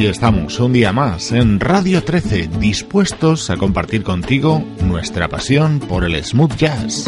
Aquí estamos, un día más, en Radio 13, dispuestos a compartir contigo nuestra pasión por el smooth jazz.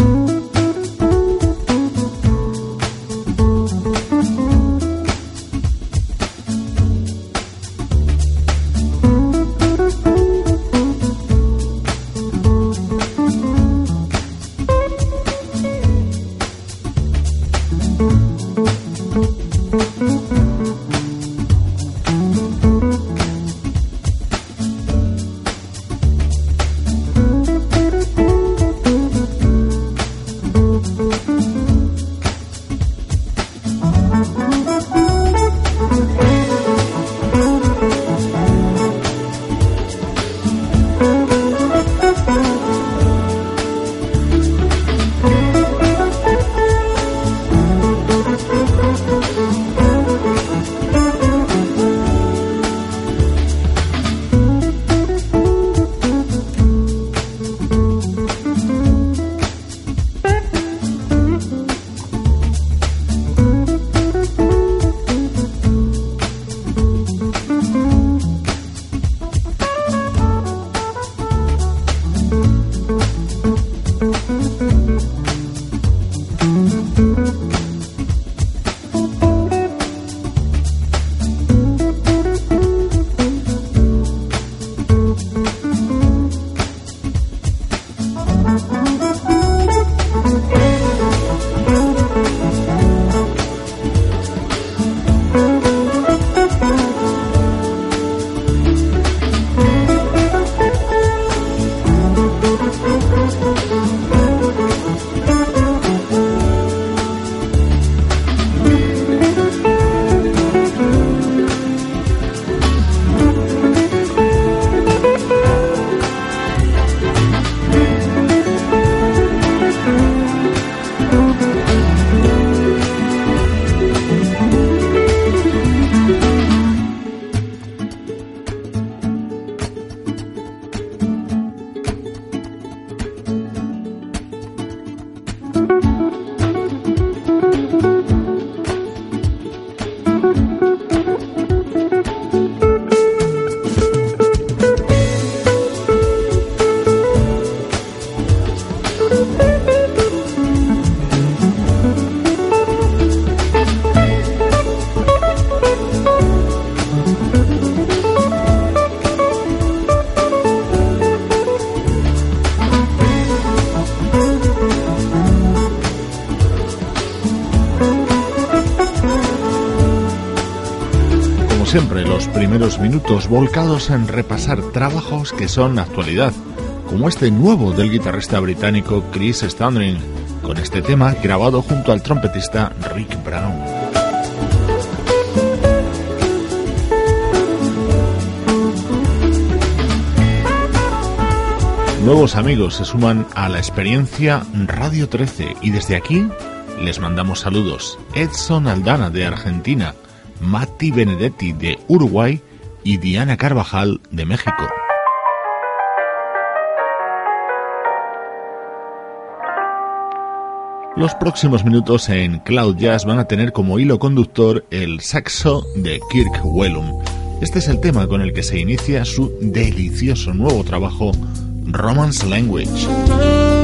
Siempre, los primeros minutos volcados en repasar trabajos que son actualidad, como este nuevo del guitarrista británico Chris Standring, con este tema grabado junto al trompetista Rick Brown. Nuevos amigos se suman a la experiencia Radio 13 y desde aquí les mandamos saludos. Edson Aldana de Argentina, Matti Benedetti de Uruguay y Diana Carvajal de México. Los próximos minutos en Cloud Jazz van a tener como hilo conductor el saxo de Kirk Wellum. Este es el tema con el que se inicia su delicioso nuevo trabajo Romance Language.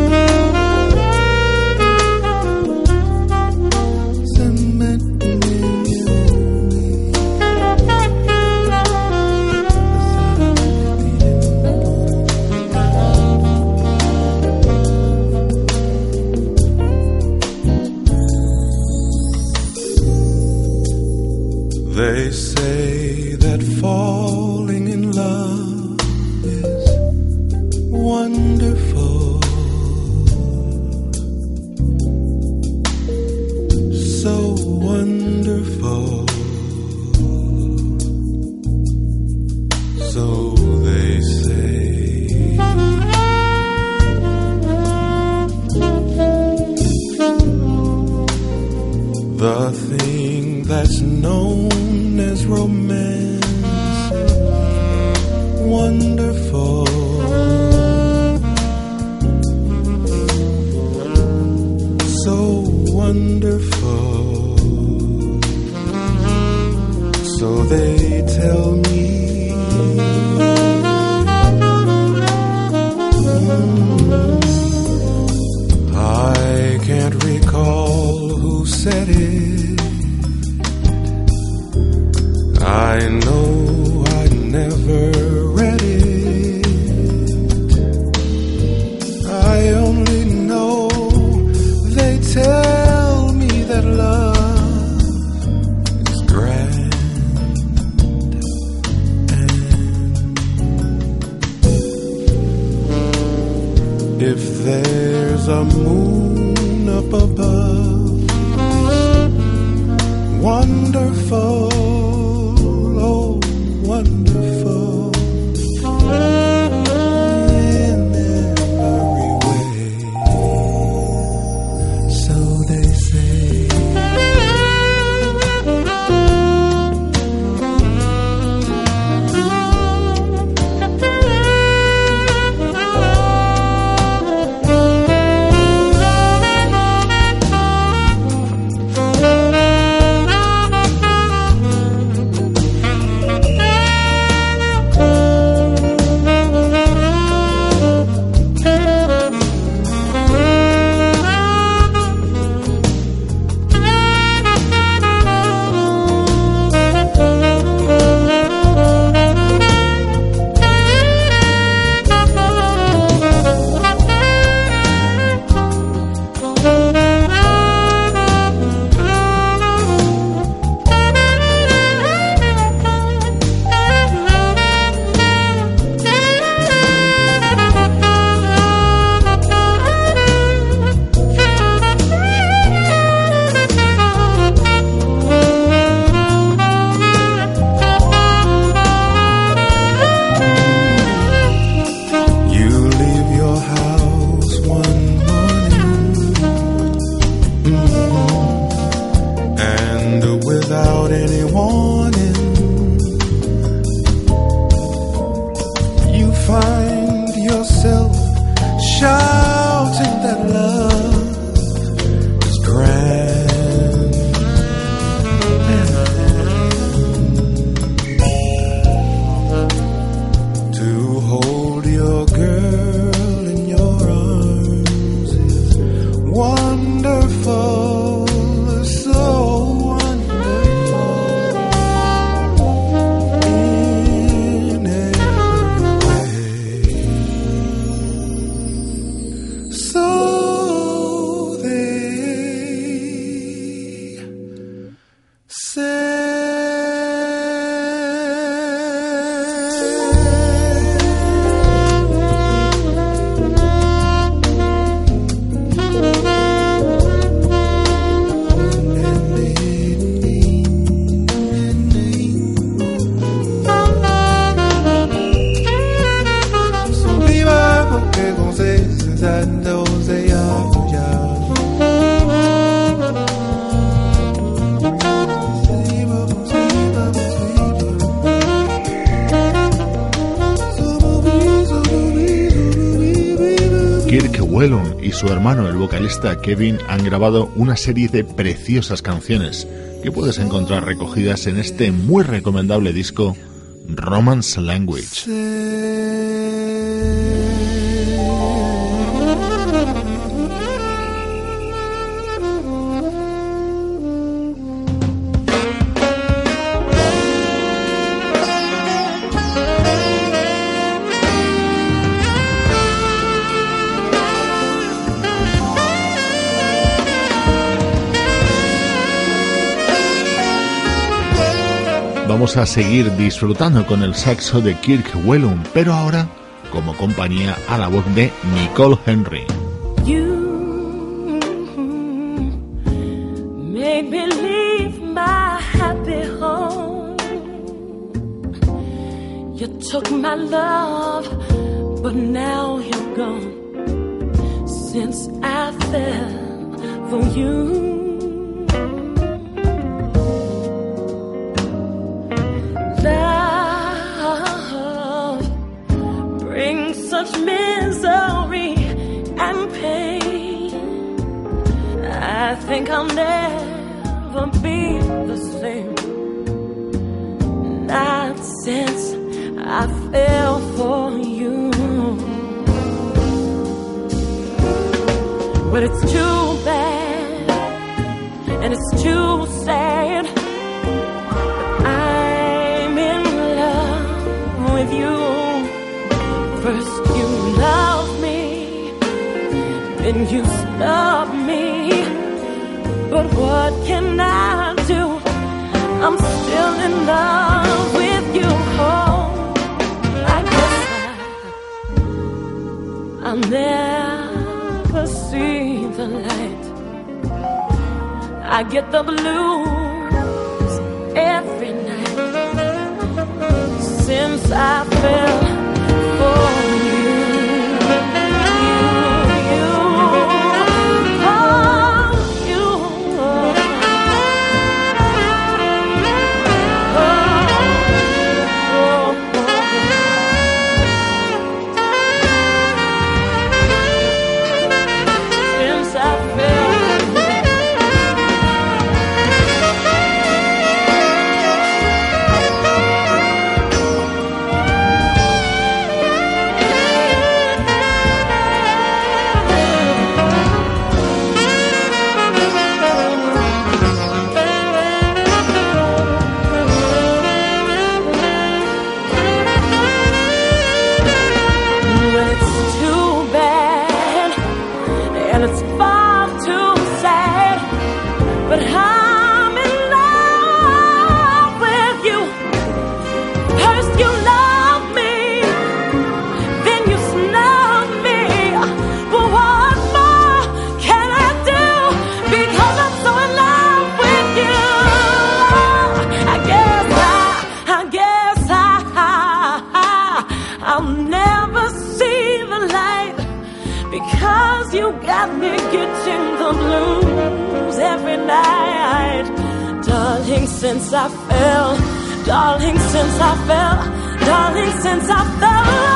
that's known as romance. Wonderful. So wonderful. So they tell me. Kirk Whelan y su hermano, el vocalista Kevin, han grabado una serie de preciosas canciones que puedes encontrar recogidas en este muy recomendable disco Romance Language. Vamos a seguir disfrutando con el saxo de Kirk Whelan, pero ahora como compañía a la voz de Nicole Henry. You made me leave my happy home. You took my love, but now you're gone. Since I fell for you. Think I'll never be the same. Not since I fell for you. But it's too bad and it's too sad. I'm in love with you. First you loved me, then you stop me. What can I do? I'm still in love with you. Oh, I guess I, I'll never see the light. I get the blues every night since I fell for since I fell, darling, since I fell, darling, since I fell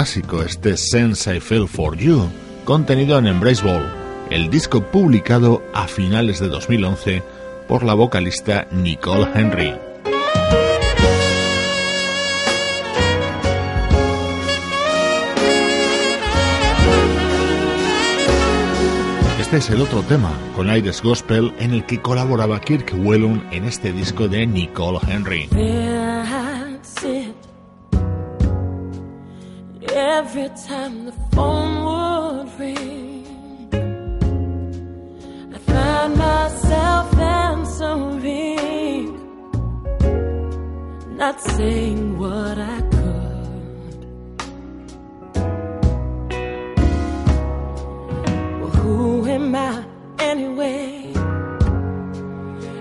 clásico, este Sense I Feel For You, contenido en Embrace Ball, el disco publicado a finales de 2011 por la vocalista Nicole Henry. Este es el otro tema, con aires gospel, en el que colaboraba Kirk Whelan en este disco de Nicole Henry. I anyway?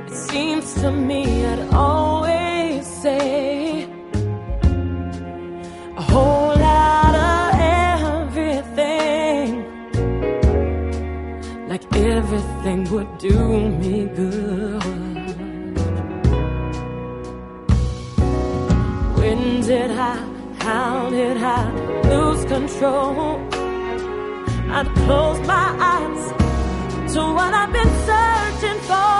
It seems to me I'd always say a whole lot of everything, like everything would do me good. When did I? How did I lose control? I'd close my eyes to what I've been searching for.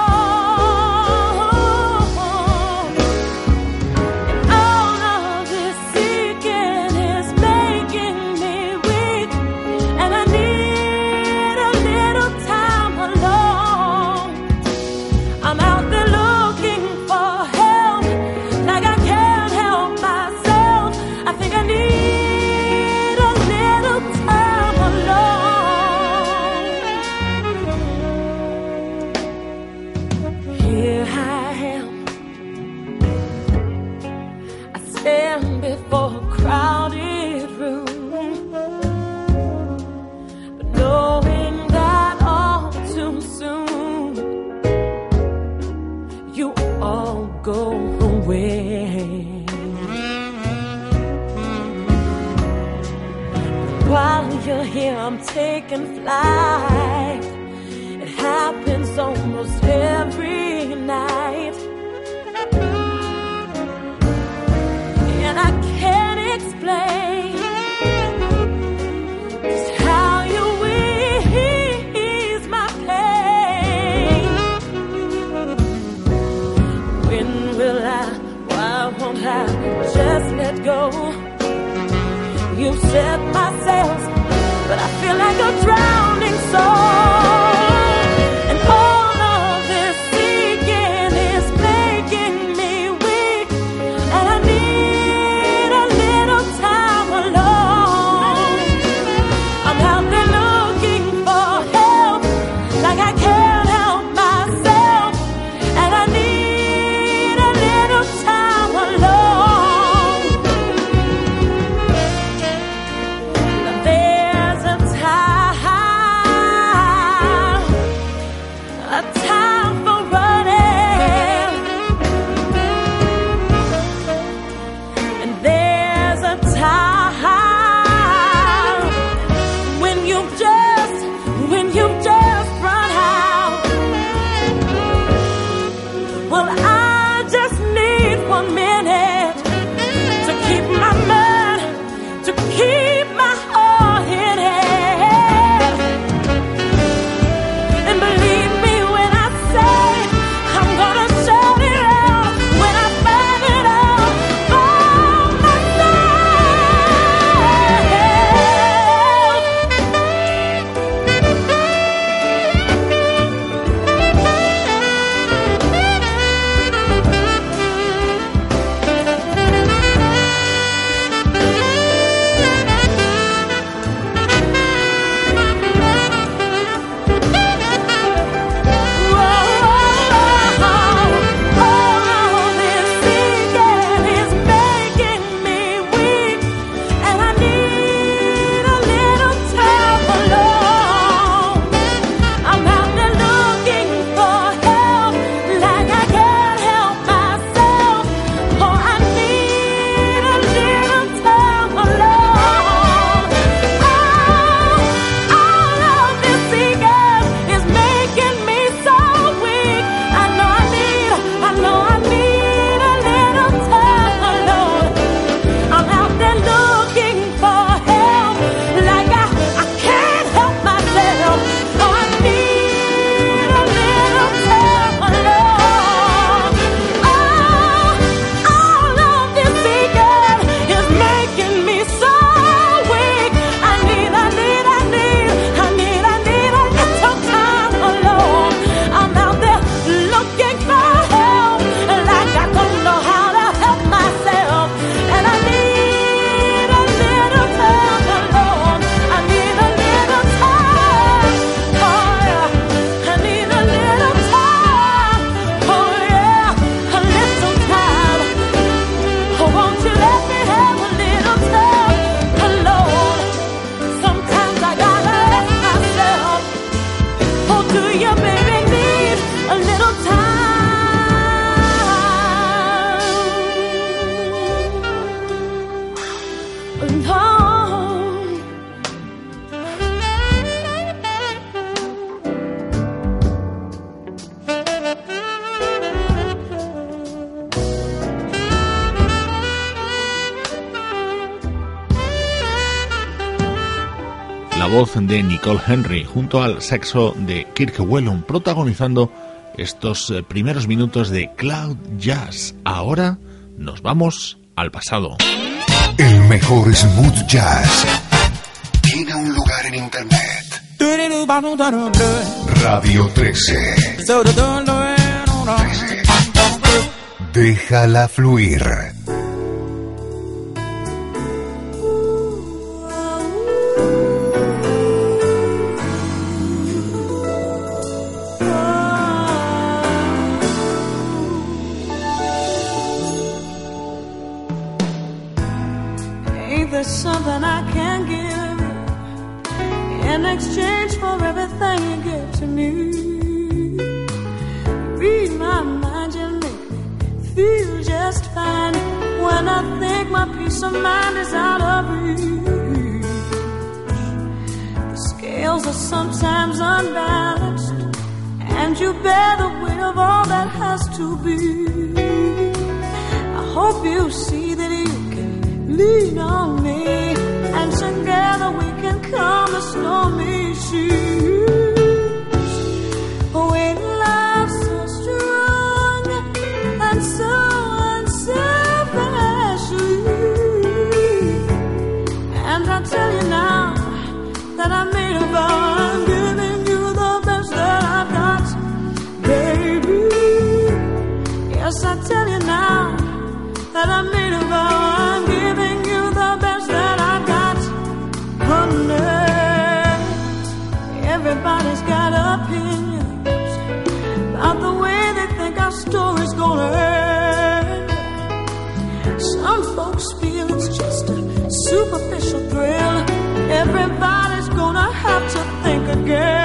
It happens almost every night. And I can't explain just how you ease my pain. When will I, why won't I just let go? You set my sails, but I feel like a voz de Nicole Henry junto al sexo de Kirk Whelan protagonizando estos eh, primeros minutos de Cloud Jazz. Ahora nos vamos al pasado. El mejor smooth jazz tiene un lugar en internet. Radio 13. Déjala fluir. Peace mind is out of reach. The scales are sometimes unbalanced, and you bear the weight of all that has to be. I hope you see that you can lean on me, and together we can calm the stormy seas. Again.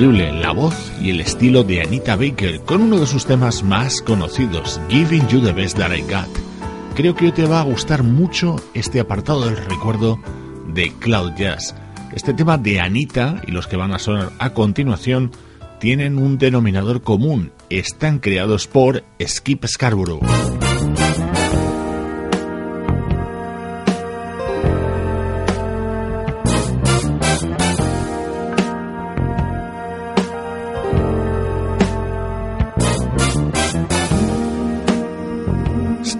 La voz y el estilo de Anita Baker con uno de sus temas más conocidos, Giving You the Best That I Got. Creo que te va a gustar mucho este apartado del recuerdo de Cloud Jazz. Este tema de Anita y los que van a sonar a continuación tienen un denominador común, están creados por Skip Scarborough.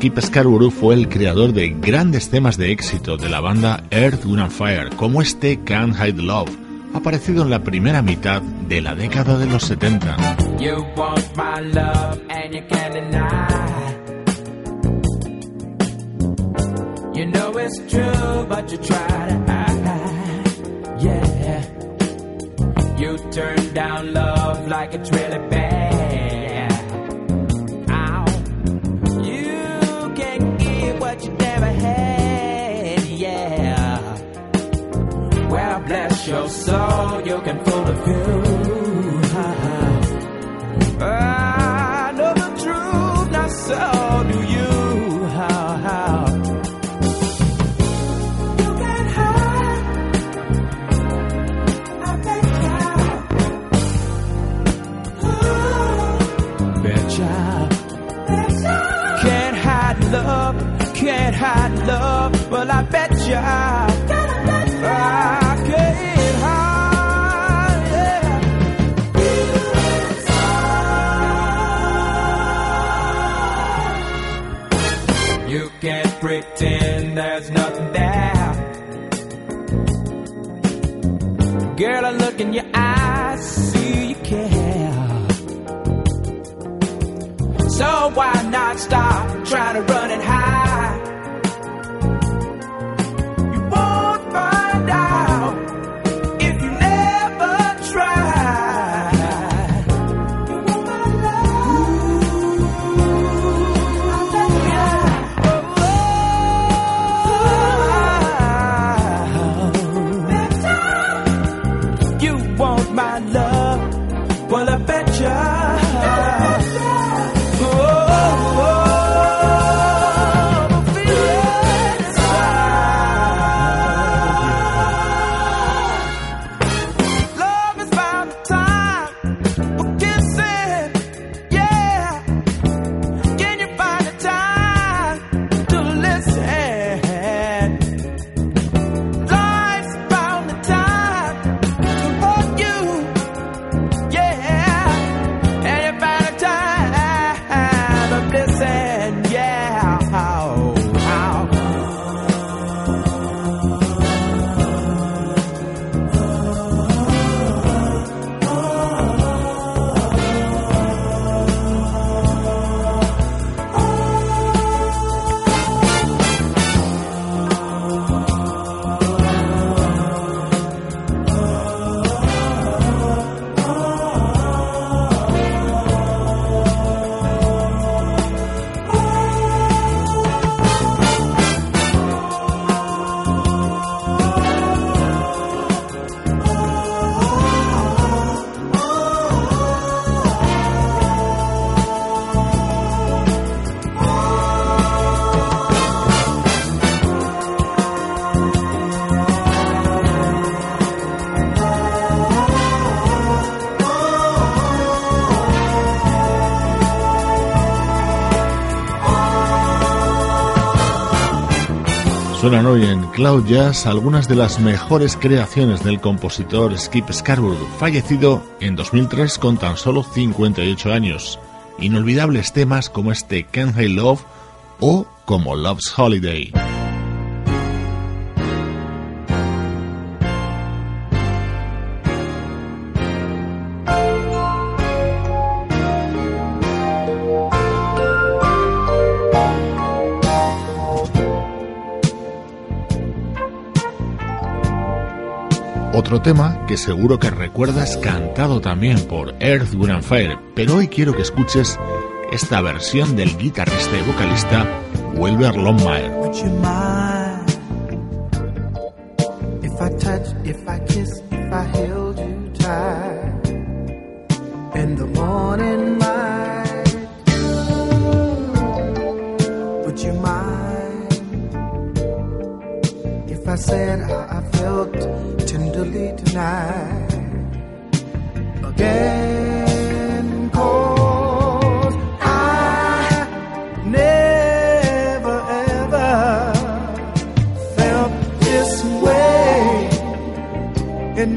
Skip Scarborough fue el creador de grandes temas de éxito de la banda Earth, Wind and Fire, como este Can't Hide Love, aparecido en la primera mitad de la década de los 70. You want my love and you can't deny. You know it's true, but you try to hide. Yeah. You turn down love like it's really bad. Bless your soul, you can fool a few. I know the truth, not so do you. How, how. You can hide. I bet ya. Can't hide love, can't hide love. Well, I bet. Girl, I look in your eyes, see you care. So why not stop trying to run and hide? Suenan hoy en Cloud Jazz algunas de las mejores creaciones del compositor Skip Scarborough, fallecido en 2003 con tan solo 58 años. Inolvidables temas como este Can't I Love o como Love's Holiday. Otro tema que seguro que recuerdas cantado también por Earth, Wind Fire, pero hoy quiero que escuches esta versión del guitarrista y vocalista Wilber Longmire.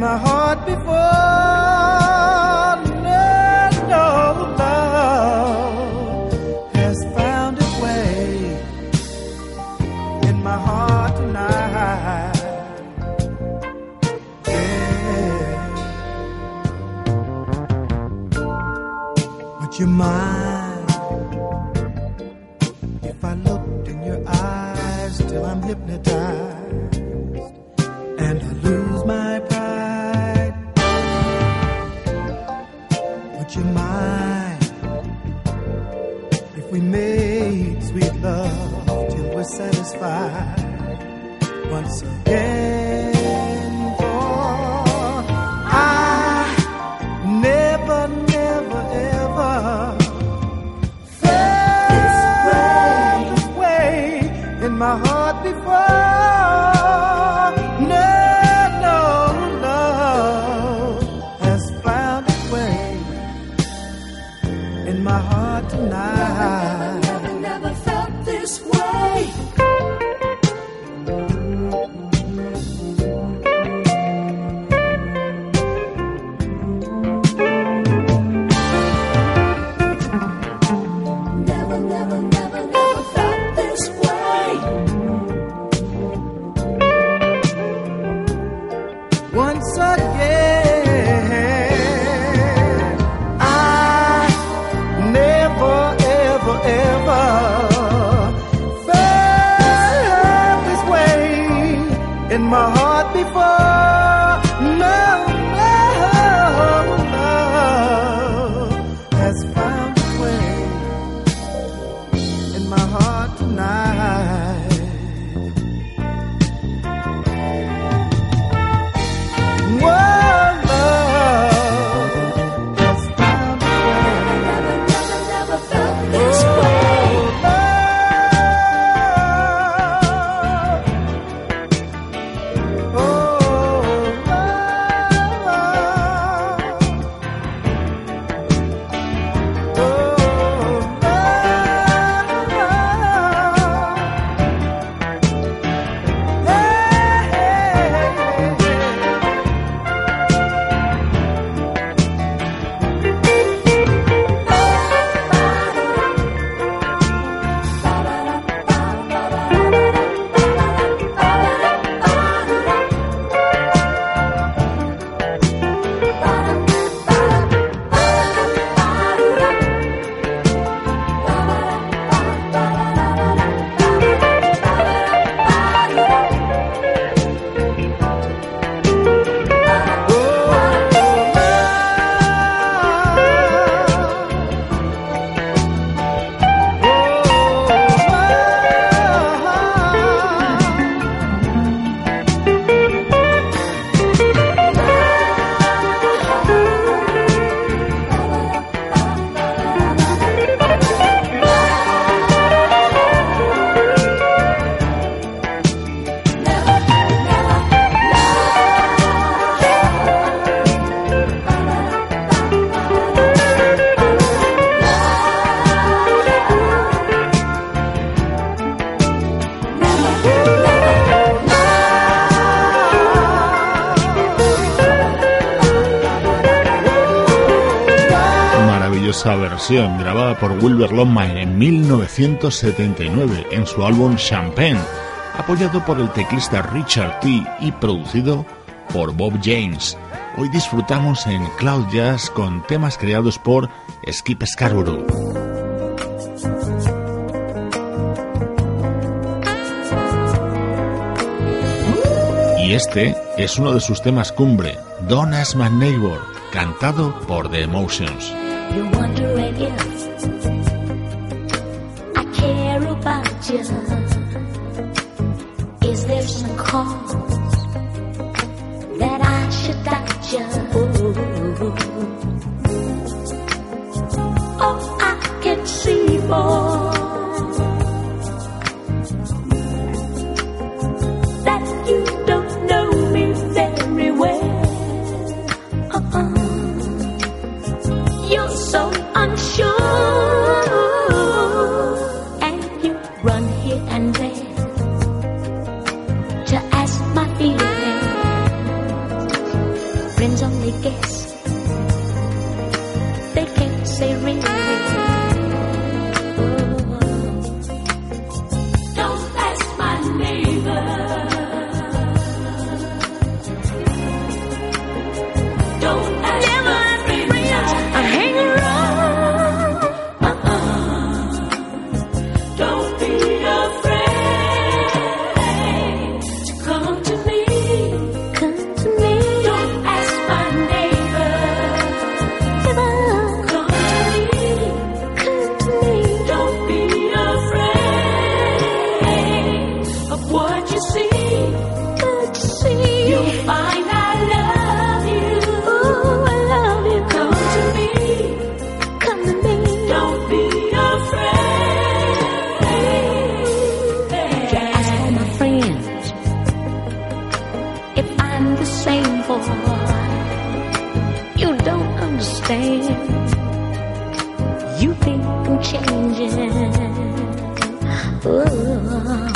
my heart before. No, no love has found its way in my heart tonight. Yeah. Would you mind if I looked in your eyes till I'm hypnotized? Satisfied once again? Grabada por Wilbur Longmire en 1979 en su álbum Champagne, apoyado por el teclista Richard T y producido por Bob James. Hoy disfrutamos en Cloud Jazz con temas creados por Skip Scarborough. Y este es uno de sus temas cumbre, Don't Ask My Neighbor, cantado por The Emotions. You're wondering if I care about you. Is there some cause that I should doubt you? Oh, I can see more. love.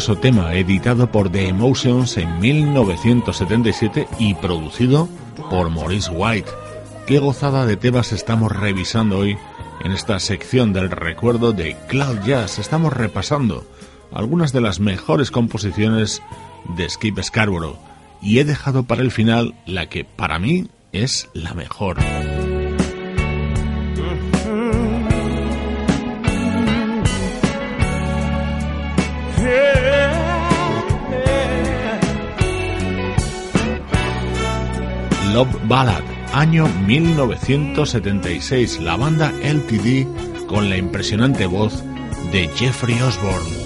Tema editado por The Emotions en 1977 y producido por Maurice White. Qué gozada de temas estamos revisando hoy en esta sección del recuerdo de Cloud Jazz. Estamos repasando algunas de las mejores composiciones de Skip Scarborough y he dejado para el final la que para mí es la mejor. Love Ballad, año 1976, la banda LTD con la impresionante voz de Jeffrey Osborne.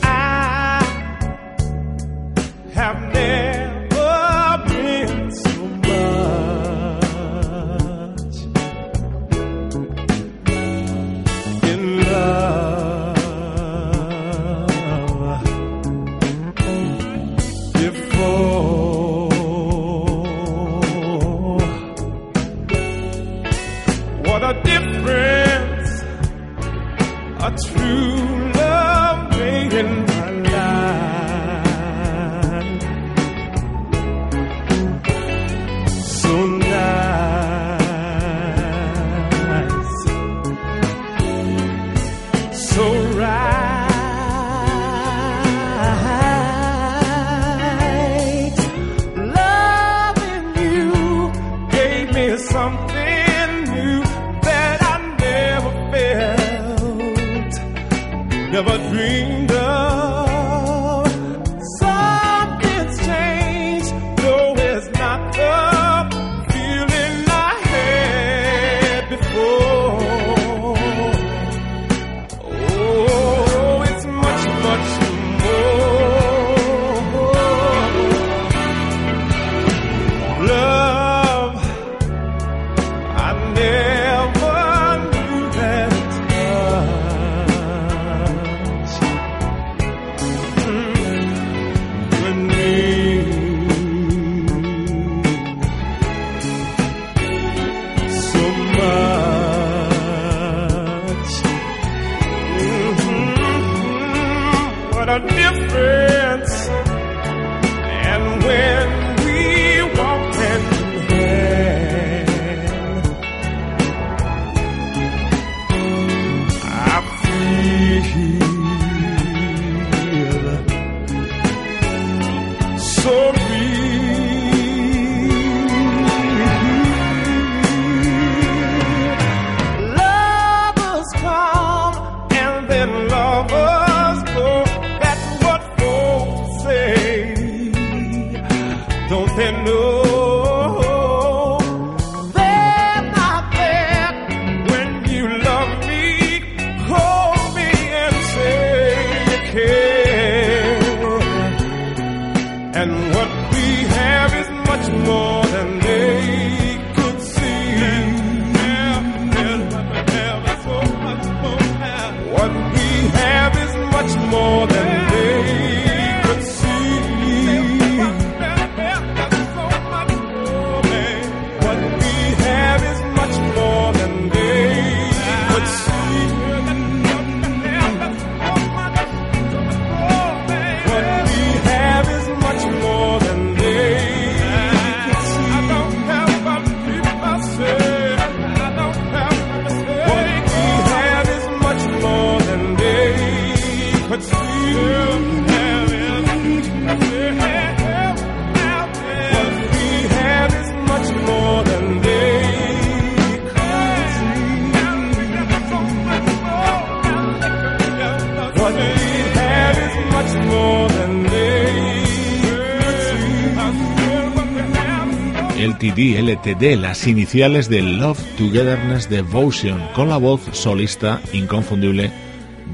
LTD, LTD, las iniciales de Love Togetherness Devotion, con la voz solista inconfundible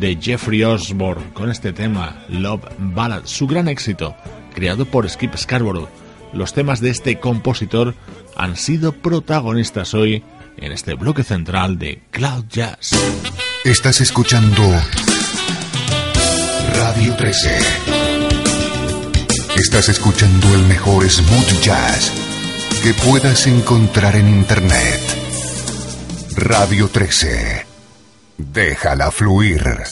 de Jeffrey Osborne, con este tema, Love Ballad, su gran éxito, creado por Skip Scarborough. Los temas de este compositor han sido protagonistas hoy en este bloque central de Cloud Jazz. Estás escuchando Radio 13. Estás escuchando el mejor smooth jazz que puedas encontrar en Internet. Radio 13. Déjala fluir.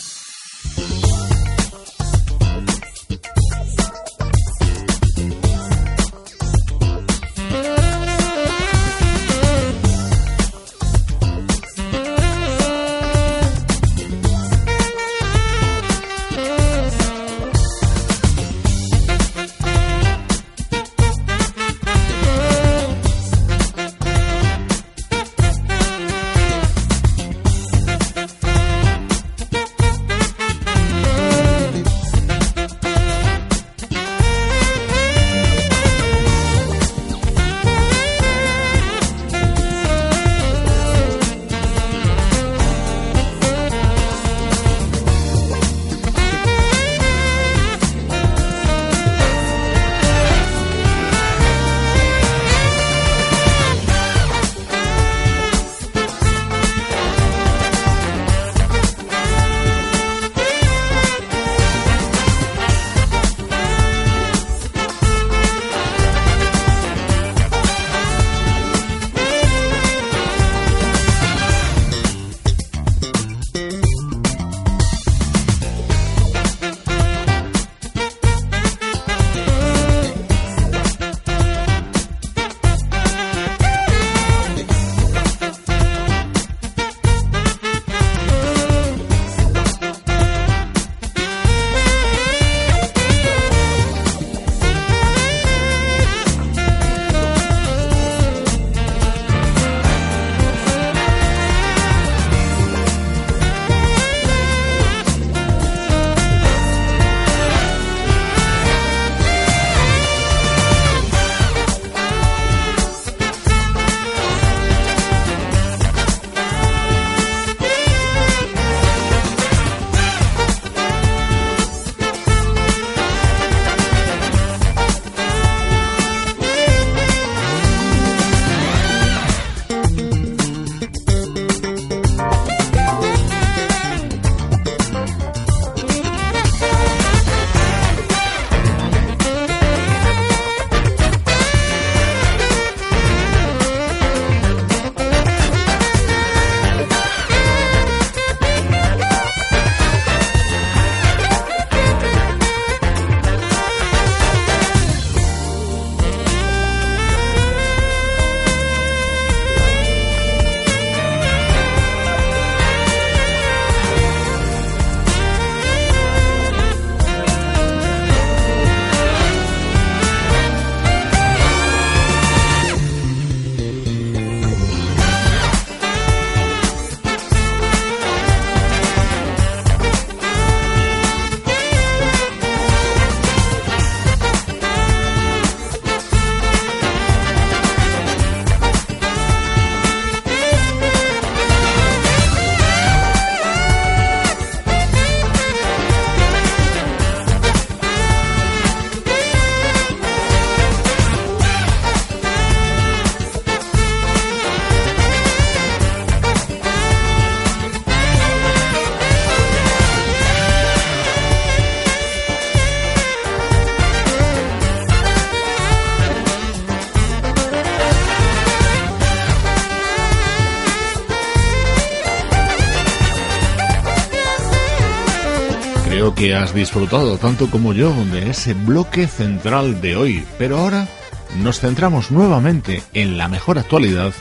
Has disfrutado tanto como yo de ese bloque central de hoy, pero ahora nos centramos nuevamente en la mejor actualidad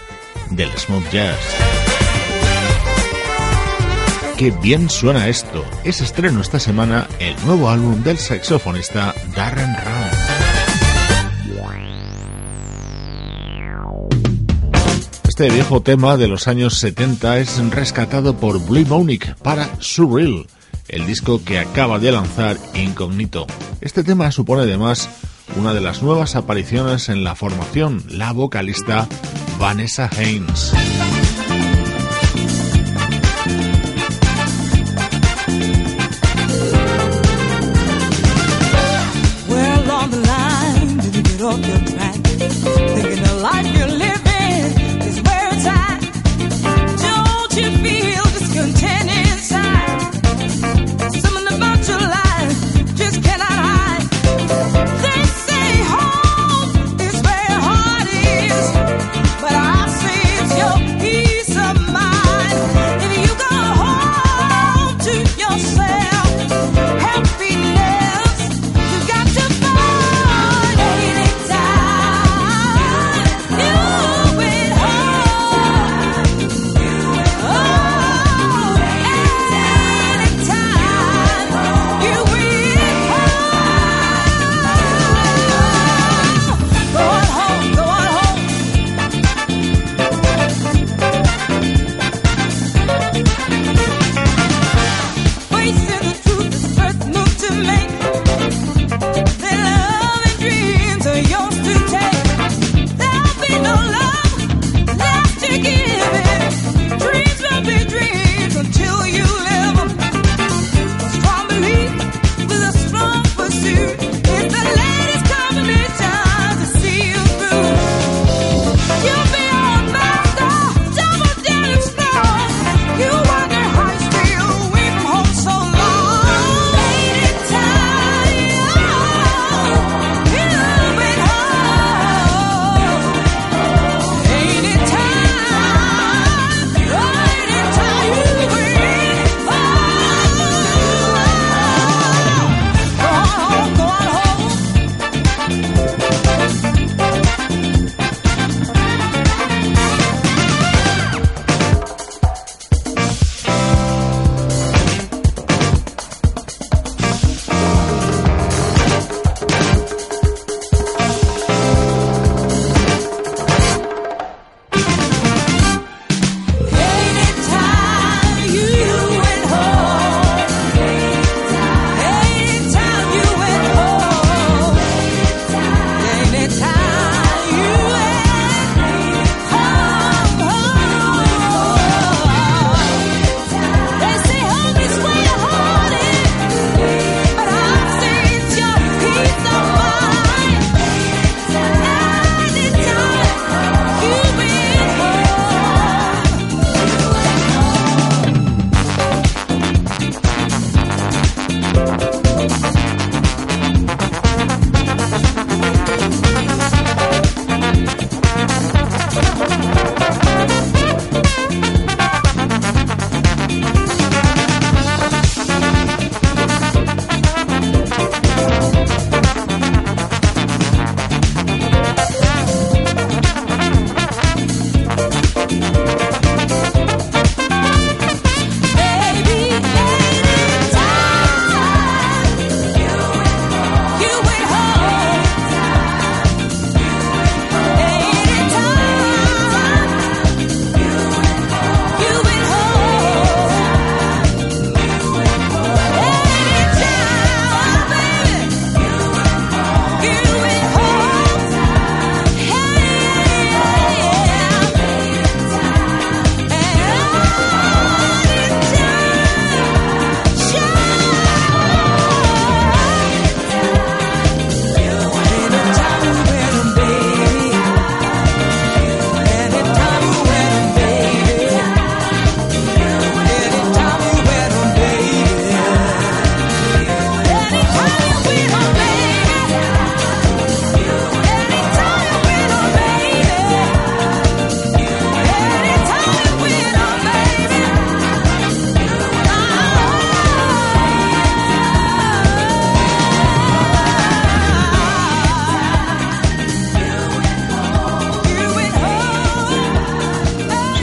del smooth jazz. Qué bien suena esto. Es estreno esta semana el nuevo álbum del saxofonista Darren Brown. Este viejo tema de los años 70 es rescatado por Blue Monique para Surreal el disco que acaba de lanzar Incognito. Este tema supone además una de las nuevas apariciones en la formación, la vocalista Vanessa Haynes.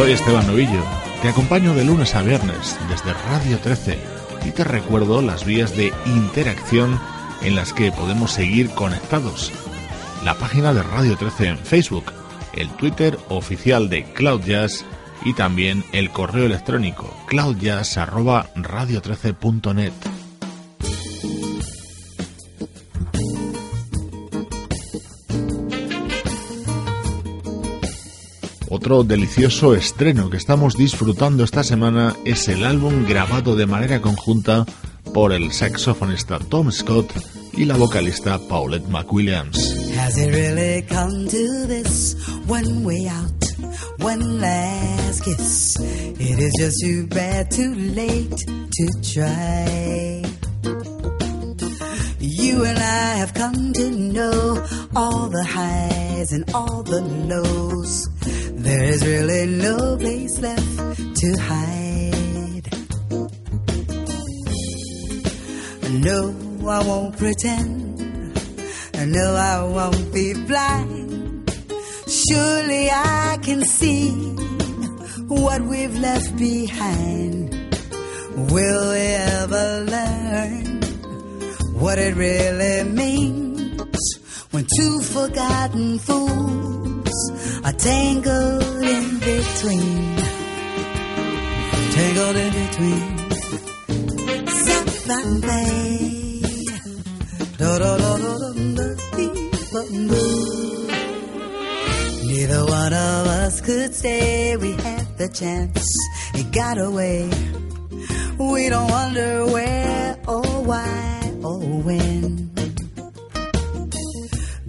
Soy Esteban Novillo, te acompaño de lunes a viernes desde Radio 13 y te recuerdo las vías de interacción en las que podemos seguir conectados. La página de Radio 13 en Facebook, el Twitter oficial de Cloud Jazz y también el correo electrónico cloudjazz@radio13.net. otro delicioso estreno que estamos disfrutando esta semana es el álbum grabado de manera conjunta por el saxofonista Tom Scott y la vocalista Paulette McWilliams. Has it really come to this one way out, one last kiss? It is just too bad, too late to try. You and I have come to know all the highs and all the lows. There is really no place left to hide. No, I won't pretend. No, I won't be blind. Surely I can see what we've left behind. Will we ever learn what it really means when two forgotten fools are tangled in between? Tangled in between. Something. Neither one of us could say we had the chance. It got away. We don't wonder where or why or when.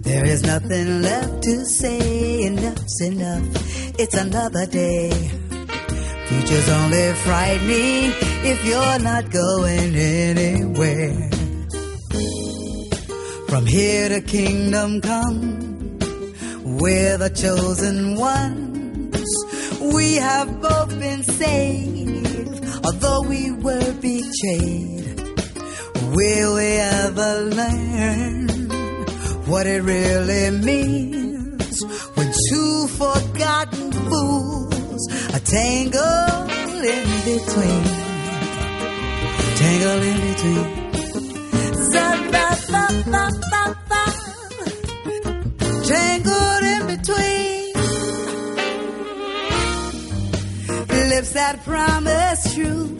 There is nothing left to say. Enough's enough. It's another day. Future's only frightening if you're not going anywhere. From here to kingdom come, we're the chosen ones. We have both been saved, although we were betrayed. Will we ever learn what it really means when two forgotten fools are tangled in between? Tangled in between. Tangled in between lips that promise truth,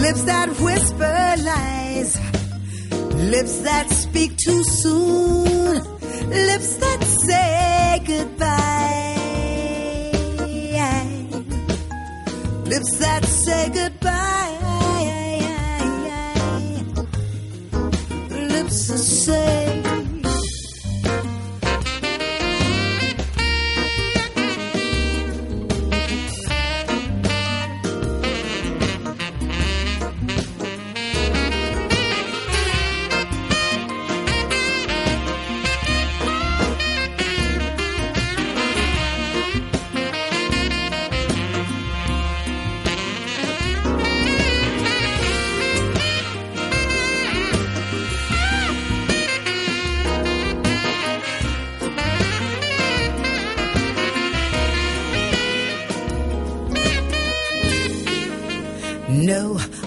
lips that whisper lies, lips that speak too soon, lips that say goodbye, lips that say goodbye.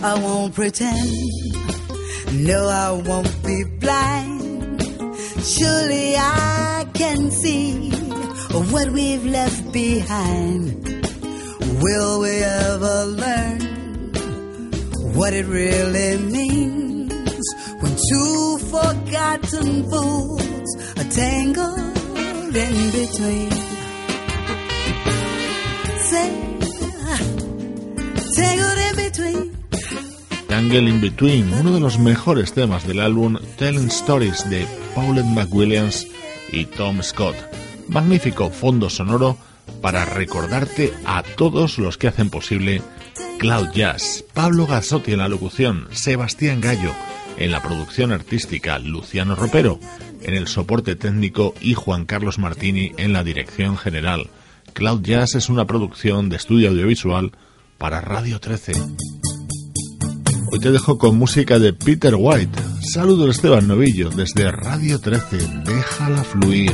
I won't pretend. No, I won't be blind. Surely I can see what we've left behind. Will we ever learn what it really means when two forgotten fools are tangled in between? Say, uh, tangled in between. Tangle in Between, uno de los mejores temas del álbum Telling Stories de Paulette McWilliams y Tom Scott. Magnífico fondo sonoro para recordarte a todos los que hacen posible Cloud Jazz. Pablo Gazzotti en la locución, Sebastián Gallo en la producción artística, Luciano Ropero en el soporte técnico y Juan Carlos Martini en la dirección general. Cloud Jazz es una producción de estudio audiovisual para Radio 13. Hoy te dejo con música de Peter White. Saludos Esteban Novillo desde Radio 13. Déjala fluir.